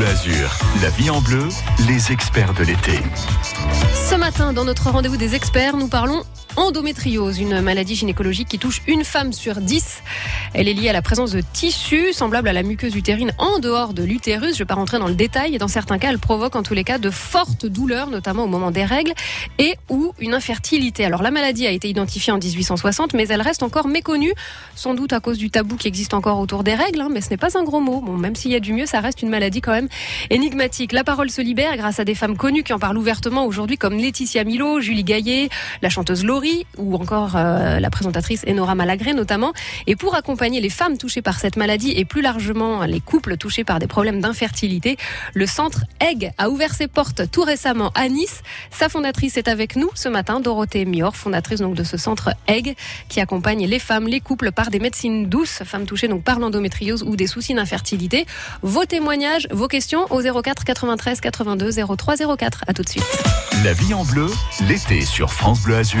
Bleu Azur, la vie en bleu, les experts de l'été. Ce matin, dans notre rendez-vous des experts, nous parlons endométriose, une maladie gynécologique qui touche une femme sur dix. Elle est liée à la présence de tissus semblables à la muqueuse utérine en dehors de l'utérus. Je ne vais pas rentrer dans le détail. Et dans certains cas, elle provoque en tous les cas de fortes douleurs, notamment au moment des règles et ou une infertilité. Alors la maladie a été identifiée en 1860, mais elle reste encore méconnue, sans doute à cause du tabou qui existe encore autour des règles. Hein, mais ce n'est pas un gros mot. Bon, même s'il y a du mieux, ça reste une maladie quand même énigmatique. La parole se libère grâce à des femmes connues qui en parlent ouvertement aujourd'hui, comme Laetitia Milo, Julie Gaillet, la chanteuse Laurie ou encore euh, la présentatrice Enora Malagré notamment. Et pour accompagner les femmes touchées par cette maladie et plus largement les couples touchés par des problèmes d'infertilité, le centre Egg a ouvert ses portes tout récemment à Nice. Sa fondatrice est avec nous ce matin, Dorothée Mior, fondatrice donc de ce centre Egg qui accompagne les femmes, les couples par des médecines douces, femmes touchées donc par l'endométriose ou des soucis d'infertilité. Vos témoignages, vos questions au 04 93 82 03 04. À tout de suite. La vie en bleu, l'été sur France Bleu Azur,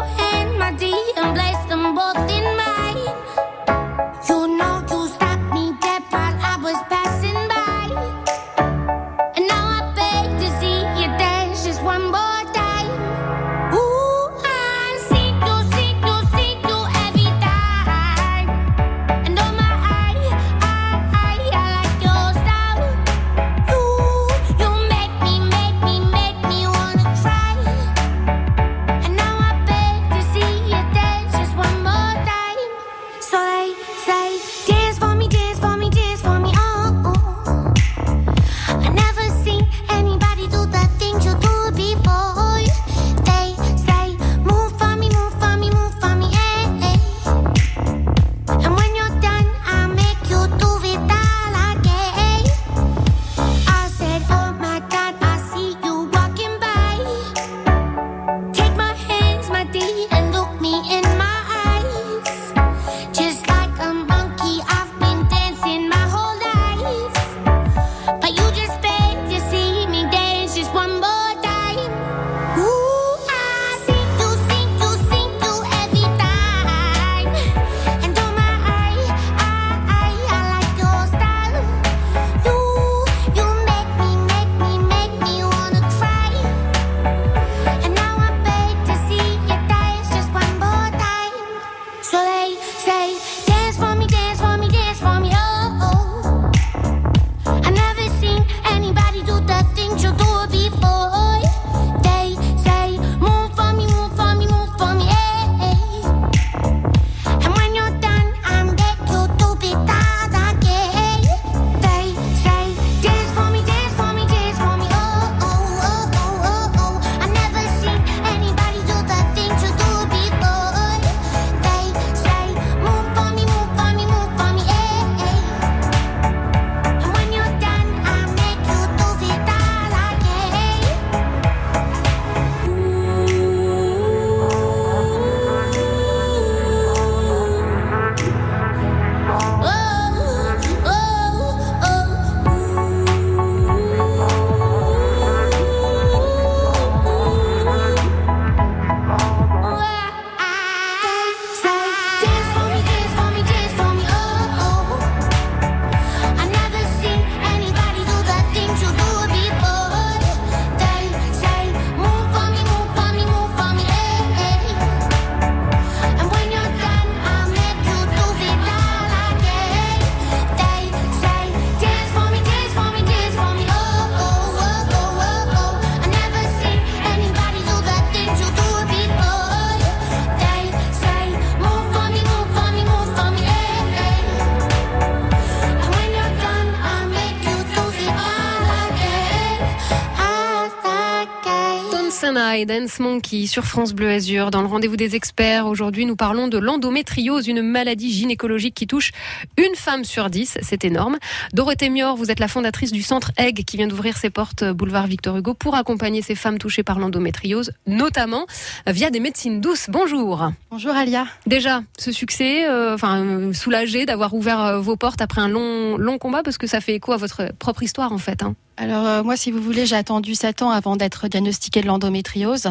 Et Dance Monkey sur France Bleu Azur. Dans le rendez-vous des experts, aujourd'hui, nous parlons de l'endométriose, une maladie gynécologique qui touche une femme sur dix. C'est énorme. Dorothée Mior, vous êtes la fondatrice du centre Egg qui vient d'ouvrir ses portes boulevard Victor Hugo pour accompagner ces femmes touchées par l'endométriose, notamment via des médecines douces. Bonjour. Bonjour Alia. Déjà, ce succès, euh, enfin, euh, soulagé d'avoir ouvert euh, vos portes après un long, long combat parce que ça fait écho à votre propre histoire en fait. Hein. Alors euh, moi, si vous voulez, j'ai attendu 7 ans avant d'être diagnostiquée de l'endométriose.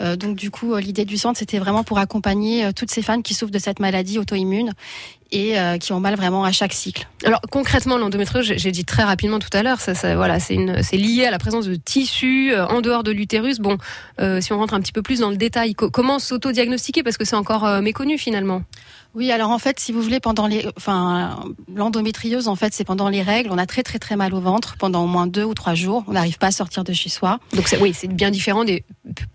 Euh, donc du coup, euh, l'idée du centre, c'était vraiment pour accompagner toutes ces femmes qui souffrent de cette maladie auto-immune et euh, qui ont mal vraiment à chaque cycle. Alors concrètement, l'endométriose, j'ai dit très rapidement tout à l'heure, ça, ça, voilà, c'est lié à la présence de tissus euh, en dehors de l'utérus. Bon, euh, si on rentre un petit peu plus dans le détail, co- comment s'auto-diagnostiquer? Parce que c'est encore méconnu finalement. Oui, alors en fait, si vous voulez, pendant les, enfin, l'endométriose, en fait, c'est pendant les règles. On a très très très mal au ventre pendant au moins deux ou trois jours. On n'arrive pas à sortir de chez soi. Donc oui, c'est bien différent des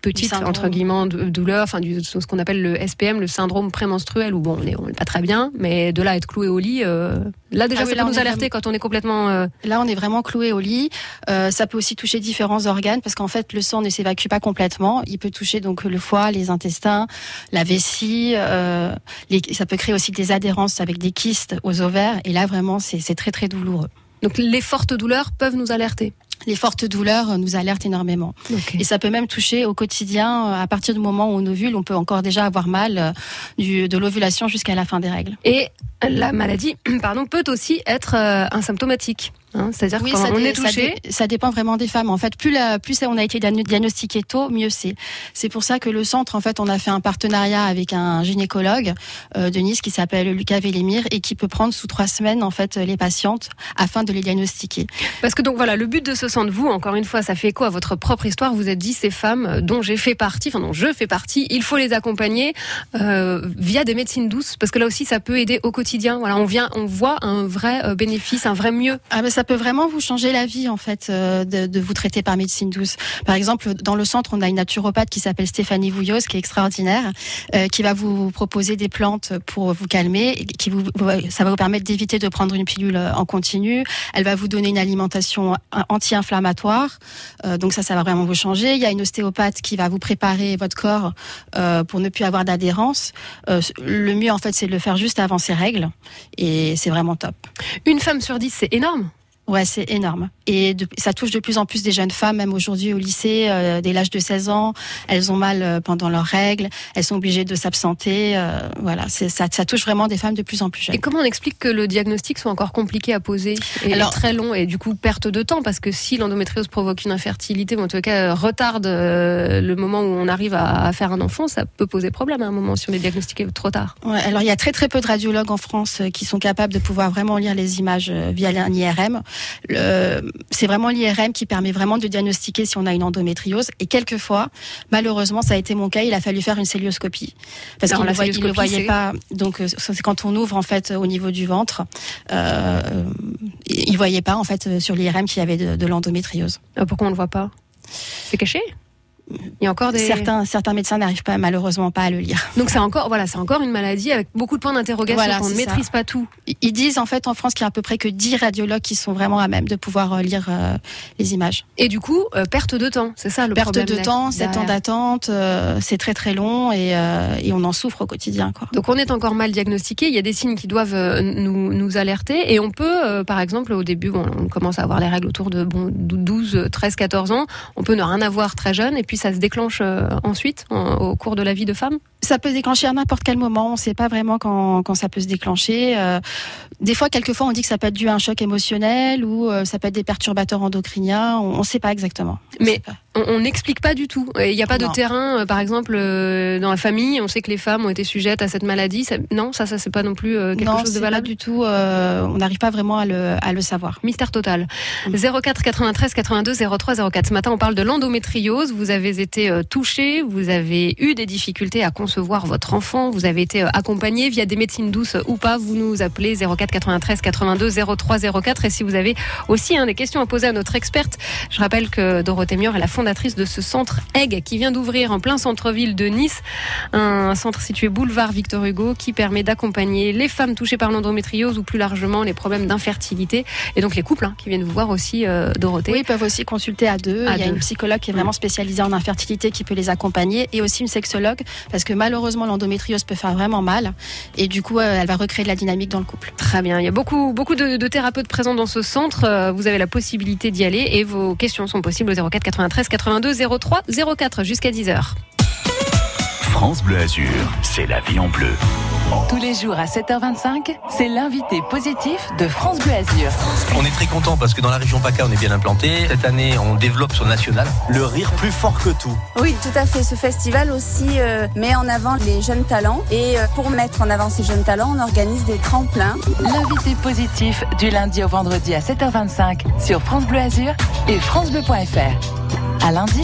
petites syndrome. entre guillemets douleurs, enfin du ce qu'on appelle le SPM, le syndrome prémenstruel où bon, on est, on est pas très bien, mais de là être cloué au lit, euh, là déjà Ah oui, ça là, peut on nous alerter quand on est complètement. euh, Là, on est vraiment cloué au lit. Euh, ça peut aussi toucher différents organes parce qu'en fait, le sang ne s'évacue pas complètement. Il peut toucher donc le foie, les intestins, la vessie. euh, les- ça peut créer aussi des adhérences avec des kystes aux ovaires. Et là, vraiment, c'est c'est très très douloureux. Donc les fortes douleurs peuvent nous alerter. Les fortes douleurs euh, nous alertent énormément. Et ça peut même toucher au quotidien. euh, À partir du moment où on ovule, on peut encore déjà avoir mal euh, du, de l'ovulation jusqu'à la fin des règles. Et la maladie, pardon, peut aussi être euh, asymptomatique. Hein. C'est-à-dire Oui, quand ça, on dé- est touché. ça dépend vraiment des femmes. En fait, plus, la, plus on a été diagno- diagnostiqué tôt, mieux c'est. C'est pour ça que le centre, en fait, on a fait un partenariat avec un gynécologue euh, de Nice qui s'appelle Lucas Vélémir et qui peut prendre sous trois semaines en fait les patientes afin de les diagnostiquer. Parce que donc voilà, le but de ce centre, vous, encore une fois, ça fait écho à votre propre histoire. Vous êtes dit ces femmes euh, dont j'ai fait partie, enfin dont je fais partie, il faut les accompagner euh, via des médecines douces, parce que là aussi, ça peut aider au quotidien. Voilà, on vient, on voit un vrai euh, bénéfice, un vrai mieux. Ah ben ça peut vraiment vous changer la vie en fait euh, de, vous traiter par médecine douce. Par exemple, dans le centre, on a une naturopathe qui s'appelle Stéphanie Vouillos, qui est extraordinaire, euh, qui va vous proposer des plantes pour vous calmer, qui vous, ça va vous permettre d'éviter de prendre une pilule en continu. Elle va vous donner une alimentation anti-inflammatoire, euh, donc ça, ça va vraiment vous changer. Il y a une ostéopathe qui va vous préparer votre corps euh, pour ne plus avoir d'adhérence. Euh, le mieux en fait, c'est de le faire juste avant ses règles, et c'est vraiment top. Une femme sur dix, c'est énorme. Ouais, c'est énorme. Et de- ça touche de plus en plus des jeunes femmes, même aujourd'hui au lycée, euh, dès l'âge de 16 ans. Elles ont mal euh, pendant leurs règles, elles sont obligées de s'absenter. euh, voilà, ça, ça touche vraiment des femmes de plus en plus jeunes. Et comment on explique que le diagnostic soit encore compliqué à poser et Alors- très long et du coup perte de temps? Parce que si l'endométriose provoque une infertilité ou en tout cas retarde euh, le moment où on arrive à, à faire un enfant, ça peut poser problème à un moment si on est diagnostiqué trop tard. Ouais, alors il y a très très peu de radiologues en France qui sont capables de pouvoir vraiment lire les images via un IRM. C'est vraiment l'IRM qui permet vraiment de diagnostiquer si on a une endométriose. Et quelquefois, malheureusement, ça a été mon cas, il a fallu faire une célioscopie parce la ne le voyait pas. Donc euh, c'est quand on ouvre en fait au niveau du ventre, euh, il voyait pas en fait sur l'IRM qu'il y avait de, de l'endométriose. Euh, Pourquoi on le voit pas? C'est caché? Il y a encore des. Certains certains médecins n'arrivent pas malheureusement pas à le lire. Donc c'est encore voilà, c'est encore une maladie avec beaucoup de points d'interrogation. Voilà, on ne ça. maîtrise pas tout. Ils disent en fait en France qu'il y a à peu près que 10 radiologues qui sont vraiment à même de pouvoir euh, lire euh, les images. Et du coup, euh, perte de temps, c'est ça le Perte problème. de derrière. temps, 7 ans d'attente, euh, c'est très très long et, et on en souffre au quotidien. Quoi. Donc on est encore mal diagnostiqué, il y a des signes qui doivent nous, nous alerter et on peut, par exemple, au début, bon, on commence à avoir les règles autour de bon, 12, 13, 14 ans, on peut ne rien avoir très jeune et puis ça se déclenche euh, ensuite en- au cours de la vie de femme? Ça peut se déclencher à n'importe quel moment, on ne sait pas vraiment quand, quand ça peut se déclencher. Euh, des fois, quelquefois, on dit que ça peut être dû à un choc émotionnel ou euh, ça peut être des perturbateurs endocriniens, on ne sait pas exactement. On Mais pas. On n'explique pas du tout. Il n'y a pas de terrain, euh, par exemple, euh, dans la famille, on sait que les femmes ont été sujettes à cette maladie. Ça- non, ça, ça c'est pas non plus quelque non, chose de pas valable. du tout, on n'arrive pas vraiment à le, à le savoir. Mystère total. Mm. 04 93 82 03 04. Ce matin, on parle de l'endométriose. Vous avez été touché, vous avez eu des difficultés à construire concevoir votre enfant, vous avez été euh, accompagné via des médecines douces ou pas, vous nous appelez 04 93 82 03 04. Et si vous avez aussi hein, des questions à poser à notre experte, je rappelle que Dorothée Mior est la fondatrice de ce centre Egg qui vient d'ouvrir en plein centre-ville de Nice, un centre situé boulevard Victor Hugo qui permet d'accompagner les femmes touchées par l'endométriose ou plus largement les problèmes d'infertilité et donc les couples hein, qui viennent vous voir aussi, euh, Dorothée. Oui, ils peuvent aussi consulter à deux. À Il y a deux. une psychologue qui est vraiment spécialisée en infertilité qui peut les accompagner et aussi une sexologue parce que malheureusement l'endométriose peut faire vraiment mal et du coup euh, elle va recréer de la dynamique dans le couple. Très bien. Il y a beaucoup, beaucoup de, de thérapeutes présents dans ce centre. Euh, Vous avez la possibilité d'y aller et vos questions sont possibles au 04 93 82 03 04 jusqu'à 10h. France Bleu Azur, c'est la vie en bleu. Tous les jours à 7h25, c'est l'invité positif de France Bleu Azur. On est très content parce que dans la région PACA, on est bien implanté. Cette année, on développe sur le national. Le rire plus fort que tout. Oui, tout à fait. Ce festival aussi euh, met en avant les jeunes talents. Et euh, pour mettre en avant ces jeunes talents, on organise des tremplins. L'invité positif du lundi au vendredi à 7h25 sur France Bleu Azur et francebleu.fr. À lundi,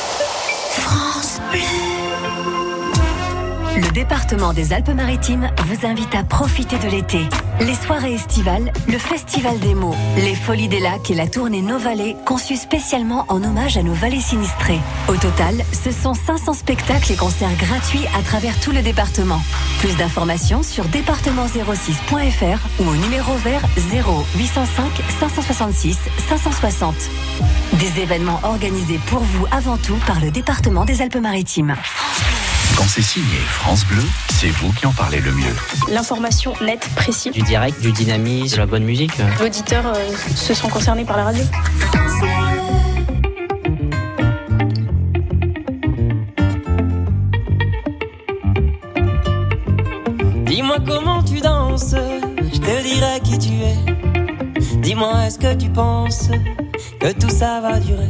France Bleu. Le département des Alpes-Maritimes vous invite à profiter de l'été. Les soirées estivales, le Festival des mots, les Folies des Lacs et la tournée Nos Vallées conçus spécialement en hommage à nos vallées sinistrées. Au total, ce sont 500 spectacles et concerts gratuits à travers tout le département. Plus d'informations sur département06.fr ou au numéro vert 0 805 566 560. Des événements organisés pour vous avant tout par le département des Alpes-Maritimes. Quand c'est signé France Bleu, c'est vous qui en parlez le mieux. L'information nette, précise. Du direct, du dynamisme, de la bonne musique. Auditeurs euh, se sont concernés par la radio. Dis-moi comment tu danses, je te dirai qui tu es. Dis-moi est-ce que tu penses que tout ça va durer?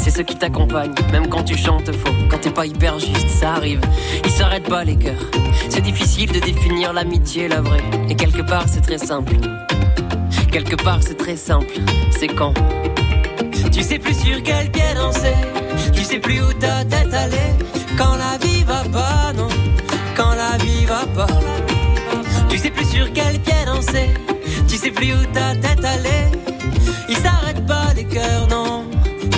C'est ceux qui t'accompagnent, même quand tu chantes faux. Quand t'es pas hyper juste, ça arrive. Ils s'arrêtent pas, les cœurs. C'est difficile de définir l'amitié, la vraie. Et quelque part, c'est très simple. Quelque part, c'est très simple. C'est quand? Tu sais plus sur quel pied danser. Tu sais plus où ta tête allait. Quand la vie va pas, non. Quand la vie va pas. Tu sais plus sur quel pied danser. Tu sais plus où ta tête allait. Ils s'arrêtent pas les cœurs, non.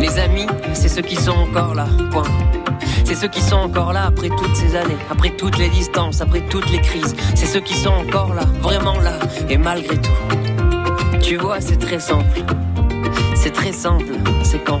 Les amis, c'est ceux qui sont encore là, point. C'est ceux qui sont encore là après toutes ces années, après toutes les distances, après toutes les crises. C'est ceux qui sont encore là, vraiment là, et malgré tout. Tu vois, c'est très simple. C'est très simple, c'est quand.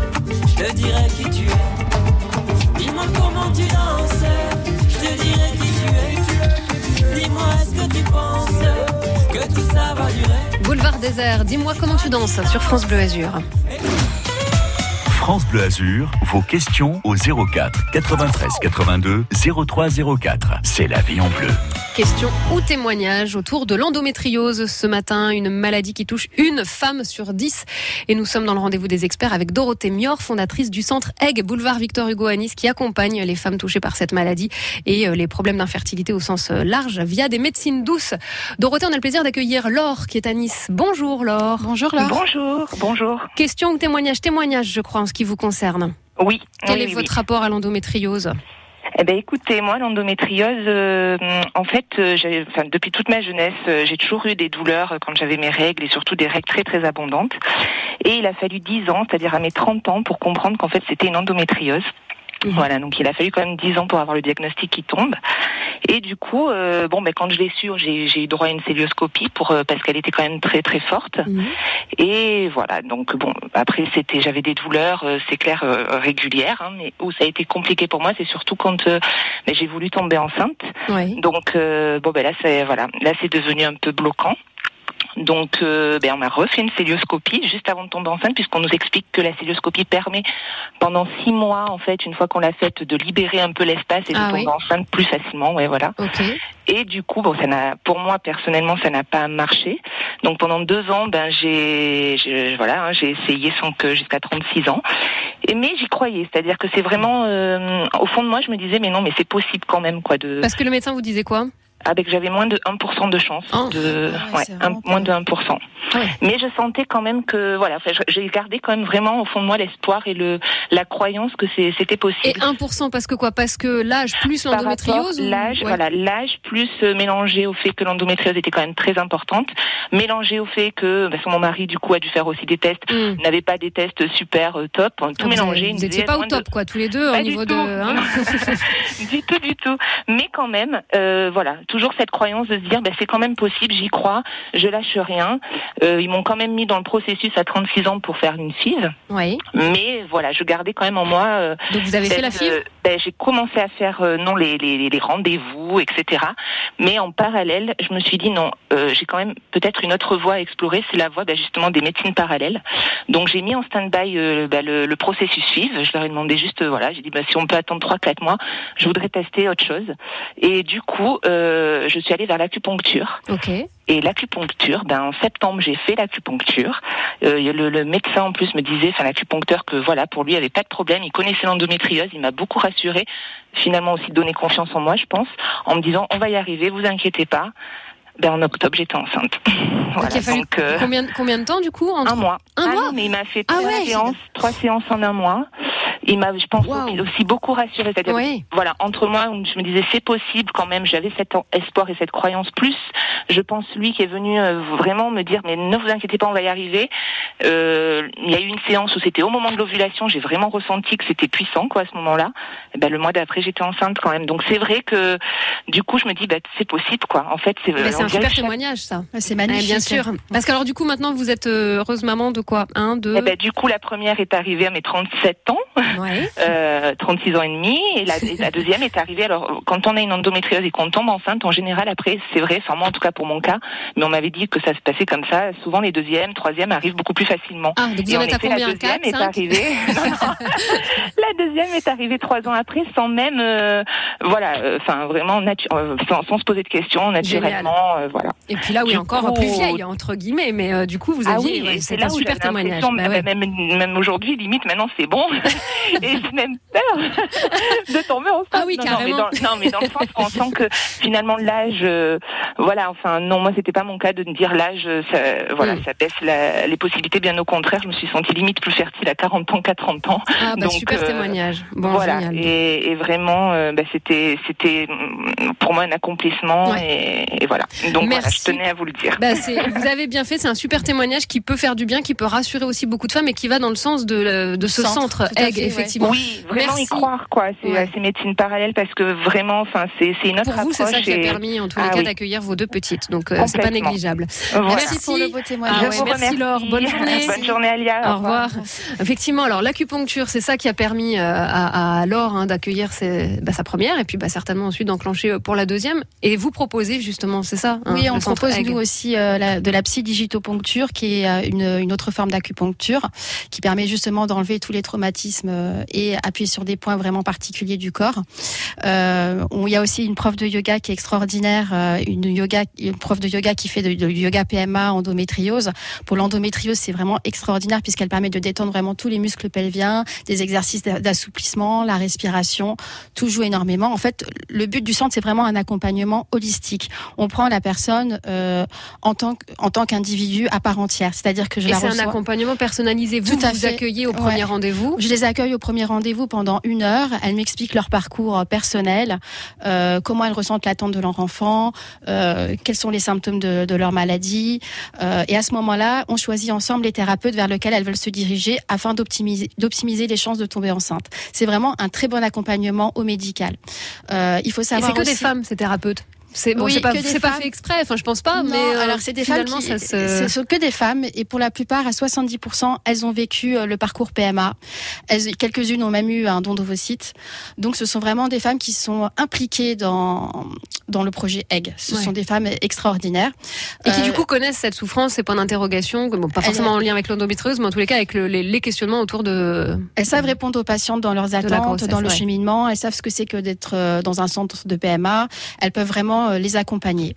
je te dirai qui tu es. Dis-moi comment tu danses, je te dirai qui tu es. Dis-moi est-ce que tu penses que tout ça va durer Boulevard désert, dis-moi comment tu danses sur France Bleu Azur. France Bleu Azur, vos questions au 04 93 82 03 04. C'est la vie en bleu. Question ou témoignage autour de l'endométriose ce matin, une maladie qui touche une femme sur dix. Et nous sommes dans le rendez-vous des experts avec Dorothée Mior, fondatrice du centre Egg, boulevard Victor Hugo à Nice, qui accompagne les femmes touchées par cette maladie et euh, les problèmes d'infertilité au sens euh, large via des médecines douces. Dorothée, on a le plaisir d'accueillir Laure qui est à Nice. Bonjour Laure. Bonjour Laure. Bonjour, bonjour. Question ou témoignage? Témoignage, je crois, en ce qui vous concerne. Oui. Quel oui, est oui, votre oui. rapport à l'endométriose? Eh ben, écoutez, moi, l'endométriose, euh, en fait, euh, depuis toute ma jeunesse, euh, j'ai toujours eu des douleurs quand j'avais mes règles et surtout des règles très très abondantes. Et il a fallu 10 ans, c'est-à-dire à mes 30 ans, pour comprendre qu'en fait c'était une endométriose. Voilà, donc il a fallu quand même 10 ans pour avoir le diagnostic qui tombe. Et du coup, euh, bon, ben quand je l'ai su, j'ai eu droit à une célioscopie pour euh, parce qu'elle était quand même très très forte. Et voilà, donc bon, après c'était, j'avais des douleurs, euh, c'est clair, euh, régulières, hein, mais où ça a été compliqué pour moi, c'est surtout quand euh, ben, j'ai voulu tomber enceinte. Donc euh, bon, ben là, c'est voilà, là c'est devenu un peu bloquant. Donc, euh, ben, on m'a refait une célioscopie juste avant de tomber enceinte, puisqu'on nous explique que la célioscopie permet pendant six mois, en fait, une fois qu'on l'a faite, de libérer un peu l'espace et de Ah tomber oui. enceinte plus facilement. Ouais, voilà. Et du coup, bon, ça n'a, pour moi personnellement, ça n'a pas marché. Donc pendant deux ans, ben j'ai, j'ai- voilà, hein, j'ai essayé sans que jusqu'à 36 ans. Et mais j'y croyais, c'est-à-dire que c'est vraiment, euh, au fond de moi, je me disais, mais non, mais c'est possible quand même, quoi, de. Parce que le médecin vous disait quoi? Avec j'avais moins de 1% de chance de ouais, un- moins de 1%. Mais je sentais quand même que voilà, j'ai gardé quand même vraiment au fond de moi l'espoir et le la croyance que c'était possible. Et 1% parce que quoi? Parce que l'âge plus l'endométriose ou- L'âge, Ouais. voilà, l'âge plus euh, mélangé au fait que l'endométriose était quand même très importante, mélangé au fait que que mon mari du coup a dû faire aussi des tests, n'avait pas des tests super euh, top, tout Hmm. Ah, mélangé. Vous n'étiez pas au de- top, quoi, tous les deux, au Pas niveau de. tout. hein du tout, du tout. Mais quand même, euh, voilà, toujours cette croyance de se dire, ben, c'est quand même possible, j'y crois, je lâche rien. Euh, ils m'ont quand même mis dans le processus à 36 ans pour faire une FIV. Oui. Mais voilà, je gardais quand même en moi. euh, Donc vous avez fait la FIV euh, ben, J'ai commencé à faire non les, les, les rendez-vous, etc. Mais en parallèle, je me suis dit non, j'ai quand même peut-être une autre voie à explorer, c'est la voie ben, justement des médecines parallèles. Donc j'ai mis en stand-by ben, le, le processus FIV. Je leur ai demandé juste, voilà, j'ai dit ben, si on peut attendre 3-4 mois, je voudrais tester autre chose. Et du coup, euh, je suis allée vers l'acupuncture. Et l'acupuncture, ben en septembre j'ai fait l'acupuncture. Euh, le, le médecin en plus me disait, enfin l'acupuncteur, que voilà pour lui il avait pas de problème, il connaissait l'endométriose, il m'a beaucoup rassuré, finalement aussi donné confiance en moi, je pense, en me disant on va y arriver, vous inquiétez pas. Ben en octobre j'étais enceinte. voilà, donc, euh, combien, combien de temps du coup entre- un mois. Un Ah mois non, mais il m'a fait Ah trois ouais, séances, trois séances en un mois. Il m'a, je pense, aussi beaucoup rassuré. C'est-à-dire, Oui. voilà, entre moi, où je me disais c'est possible quand même. J'avais cet espoir et cette croyance. Plus, je pense lui qui est venu euh, vraiment me dire mais ne vous inquiétez pas, on va y arriver. Euh, il y a eu une séance où c'était au moment de l'ovulation. J'ai vraiment ressenti que c'était puissant quoi à ce moment-là. Et ben le mois d'après, j'étais enceinte quand même. Donc c'est vrai que du coup, je me dis bah c'est possible quoi. En fait, c'est. Super chaque- témoignage, ça. C'est Ouais, magnifique. bien sûr. Parce que alors du coup, maintenant, vous êtes euh, heureuse maman de quoi? Un, deux? Eh ben, du coup, la première est arrivée à mes 37 ans, euh, 36 ans et demi, et la, et la deuxième est arrivée. Alors, quand on a une endométriose et qu'on tombe enceinte, en général, après, c'est vrai, enfin moi en tout cas pour mon cas, mais on m'avait dit que ça se passait comme ça. Souvent, les deuxièmes, troisièmes arrivent beaucoup plus facilement. Ah, donc vous et en en êtes à effet, combien? la deuxième est arrivée. Non, non. la deuxième est arrivée trois ans après, sans même, euh, voilà, euh, enfin vraiment natu- euh, sans, sans se poser de questions, naturellement, euh, voilà. Et puis là, oui, Du encore coup- plus vieille, entre guillemets, mais euh, du coup, vous ah aviez. oui, ouais, et c'est un où super témoignage. Bah ouais. même, même aujourd'hui, limite, maintenant c'est bon. et même peur de tomber enceinte. Ah oui, non, carrément. Non, mais dans, non, mais dans le sens qu'on sent que finalement l'âge, euh, voilà, enfin non, moi c'était pas mon cas de me dire l'âge, ça, voilà, Mm. ça baisse la- les possibilités. Bien au contraire, je me suis sentie limite plus fertile à 40 ans qu'à 30 ans. Ah bah Donc, super témoignage. Bon, voilà, et, et vraiment, bah, c'était, c'était pour moi un accomplissement, et, et voilà. Donc voilà, Merci. je tenais à vous le dire. Bah, vous avez bien fait, c'est un super témoignage qui peut faire du bien, qui peut rassurer aussi beaucoup de femmes et qui va dans le sens de, le- de ce Centre, centre, EGG, fait, effectivement. Oui, vraiment Merci. y croire quoi. C'est Ouais. à ces médecines parallèles parce que vraiment, enfin, c'est, c'est une autre Pour vous, c'est ça qui a permis, en tous les Ah cas, oui. d'accueillir vos deux petites. Donc, euh, c'est pas négligeable. Voilà. Merci pour le beau témoignage. Ah ouais, merci remercie. Laure. Bonne journée. Bonne journée Alia. Au revoir. Effectivement, alors l'acupuncture, c'est ça qui a permis euh, à, à Laure hein, d'accueillir bah, sa première et puis bah, certainement ensuite d'enclencher euh, pour la deuxième. Et vous proposez justement, c'est ça hein, Oui, on propose Egg. nous aussi euh, la- de la psy-digitoponcture, qui est euh, une, une autre forme d'acupuncture, qui permet justement d'enlever tous les traumatismes euh, et appuyer sur des points vraiment particuliers du corps. Euh, on- il y a aussi une prof de yoga qui est extraordinaire, une yoga, une prof de yoga qui fait de, de yoga PMA endométriose. Pour l'endométriose, c'est vraiment extraordinaire puisqu'elle permet de détendre vraiment tous les muscles pelviens, des exercices d'a- d'assouplissement, la respiration, tout joue énormément. En fait, le but du centre, c'est vraiment un accompagnement holistique. On prend la personne euh, en tant en tant qu'individu à part entière, c'est-à-dire que je Et la c'est un reçois. accompagnement personnalisé. Vous, Tout à vous fait. accueillez au premier Ouais. rendez-vous. Je les accueille au premier rendez-vous pendant une heure. Elles m'expliquent leur parcours euh, personnel, euh, comment elles ressentent l'attente de leur enfant, euh, quels sont les symptômes de, de leur maladie. Euh, et à ce moment-là, on choisit ensemble les thérapeutes vers lesquels elles veulent se diriger afin d'optimiser, d'optimiser les chances de tomber enceinte. C'est vraiment un très bon accompagnement au médical. Euh, il faut Et savoir c'est que des femmes, ces thérapeutes? C'est bon, Oui, c'est pas, pas fait exprès. Enfin, je pense pas. Non, mais euh, alors c'est des femmes qui, ça se. ce sont que des femmes et pour la plupart, à 70%, elles ont vécu euh, le parcours PMA. Quelques-unes ont même eu un don d'ovocytes. Donc, ce sont vraiment des femmes qui sont impliquées dans dans le projet Egg. Ce Ouais. sont des femmes extraordinaires Et qui Euh, du coup connaissent cette souffrance, ces points d'interrogation, bon, pas forcément en lien avec l'endométriose, mais en tous les cas avec le- les, les questionnements autour de. Elles savent répondre aux patientes dans leurs attentes, grossesse, dans le ouais. cheminement. Elles savent ce que c'est que d'être euh, dans un centre de PMA. Elles peuvent vraiment euh, les accompagner.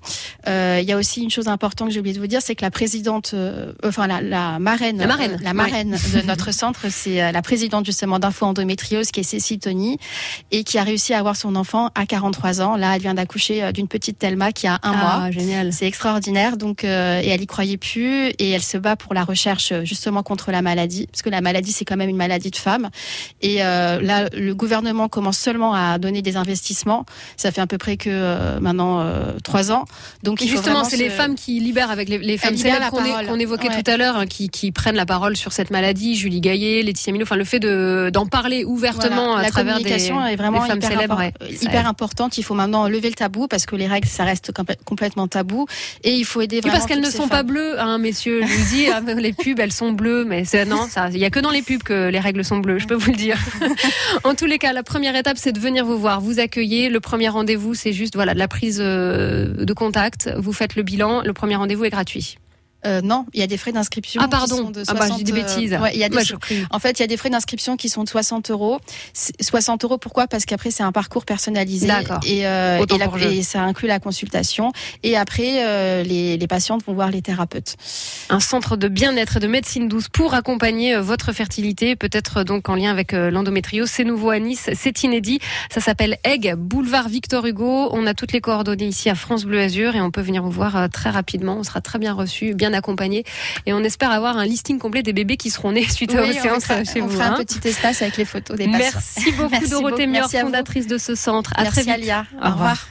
Euh, Il y a aussi une chose importante que j'ai oublié de vous dire, c'est que la présidente, euh, enfin la, la marraine, La marraine, euh, la oui. marraine de notre centre, c'est euh, la présidente justement d'Info Endométriose, qui est Cécile Tony, et qui a réussi à avoir son enfant à 43 ans. Là, elle vient d'accoucher euh, d'une petite Thelma qui a un Ah, mois. génial. C'est extraordinaire. Donc, euh, et elle y croyait plus, et elle se bat pour la recherche euh, justement contre la maladie, parce que la maladie c'est quand même une maladie de femme. Et euh, là, le gouvernement commence seulement à donner des investissements. Ça fait à peu près que euh, maintenant trois ans. Donc, Et justement, c'est se- les femmes qui libèrent avec les, les femmes libèrent célèbres qu'on évoquait Ouais. tout à l'heure, hein, qui, qui prennent la parole sur cette maladie, Julie Gaillet, Laetitia Milo, enfin le fait de d'en parler ouvertement Voilà, à la travers des, est vraiment des femmes hyper, célèbres. impor- ouais, ça hyper importante. Il faut maintenant lever le tabou parce que les règles, ça reste complè- complètement tabou. Et il faut aider Oui, vraiment parce qu'elles ne sont pas bleues, hein, messieurs. Je vous dis, ah, les pubs, elles sont bleues, mais c'est non, ça, il y a que dans les pubs que les règles sont bleues. Je peux vous le dire. en tous les cas, la première étape, c'est de venir vous voir, vous accueillir. Le premier rendez-vous, c'est juste voilà de la prise euh, de contact. Vous faites le bilan. Le premier rendez-vous est gratuit. Euh, non, il y a des frais d'inscription. Ah, qui pardon. sont de Ah, bah, je 60, dis des bêtises. euh, ouais, il y a des, je crie. en fait, il y a des frais d'inscription qui sont de 60 euros. C'est- 60 euros, pourquoi? Parce qu'après, c'est un parcours personnalisé. D'accord. Et, euh, et, la- ça inclut la consultation. Et après, les, les patientes vont voir les thérapeutes. un centre de bien-être et de médecine douce pour accompagner votre fertilité, peut-être donc en lien avec l'endométriose. C'est nouveau à Nice, c'est inédit. Ça s'appelle Egg, boulevard Victor Hugo. On a toutes les coordonnées ici à France Bleu Azur et on peut venir vous voir très rapidement. On sera très bien reçu, bien accompagné et on espère avoir un listing complet des bébés qui seront nés suite Oui, aux on séances fera- chez on vous. fera hein. un petit espace avec les photos des patients. Merci beaucoup Dorothée. Mior, fondatrice de ce centre. À Merci très vite. Alia. Au revoir.